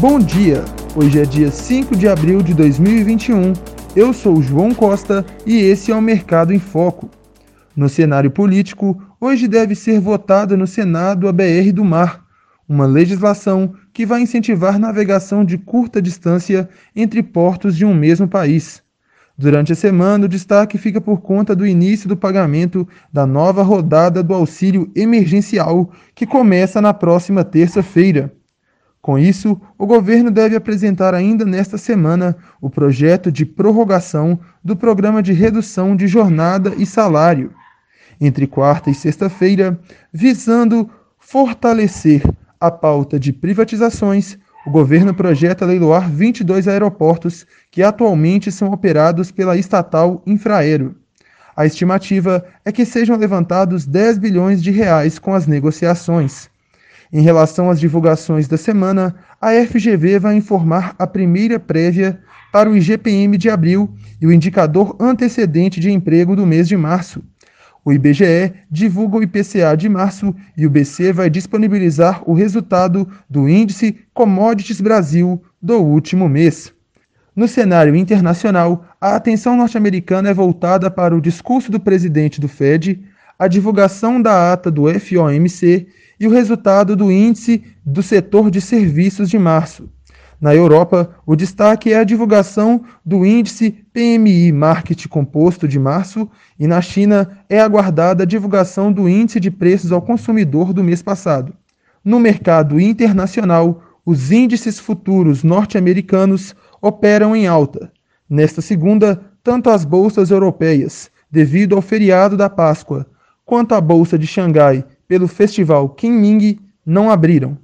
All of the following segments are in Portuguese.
Bom dia! Hoje é dia 5 de abril de 2021. Eu sou João Costa e esse é o Mercado em Foco. No cenário político, hoje deve ser votada no Senado a BR do Mar, uma legislação que vai incentivar navegação de curta distância entre portos de um mesmo país. Durante a semana, o destaque fica por conta do início do pagamento da nova rodada do auxílio emergencial, que começa na próxima terça-feira. Com isso, o governo deve apresentar ainda nesta semana o projeto de prorrogação do programa de redução de jornada e salário, entre quarta e sexta-feira, visando fortalecer a pauta de privatizações. O governo projeta leiloar 22 aeroportos que atualmente são operados pela estatal Infraero. A estimativa é que sejam levantados 10 bilhões de reais com as negociações. Em relação às divulgações da semana, a FGV vai informar a primeira prévia para o IGPM de abril e o indicador antecedente de emprego do mês de março. O IBGE divulga o IPCA de março e o BC vai disponibilizar o resultado do Índice Commodities Brasil do último mês. No cenário internacional, a atenção norte-americana é voltada para o discurso do presidente do Fed, a divulgação da ata do FOMC e o resultado do índice do setor de serviços de março. Na Europa, o destaque é a divulgação do índice PMI Market Composto de março e na China é aguardada a divulgação do índice de preços ao consumidor do mês passado. No mercado internacional, os índices futuros norte-americanos operam em alta. Nesta segunda, tanto as bolsas europeias, devido ao feriado da Páscoa, quanto a bolsa de Xangai pelo festival Kinming não abriram.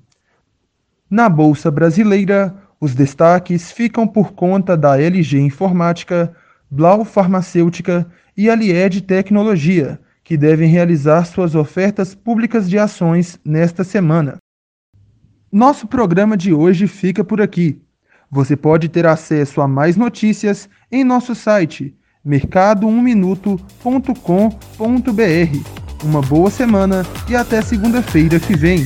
Na bolsa brasileira, os destaques ficam por conta da LG Informática, Blau Farmacêutica e Alied Tecnologia, que devem realizar suas ofertas públicas de ações nesta semana. Nosso programa de hoje fica por aqui. Você pode ter acesso a mais notícias em nosso site mercado1minuto.com.br uma boa semana e até segunda-feira que vem.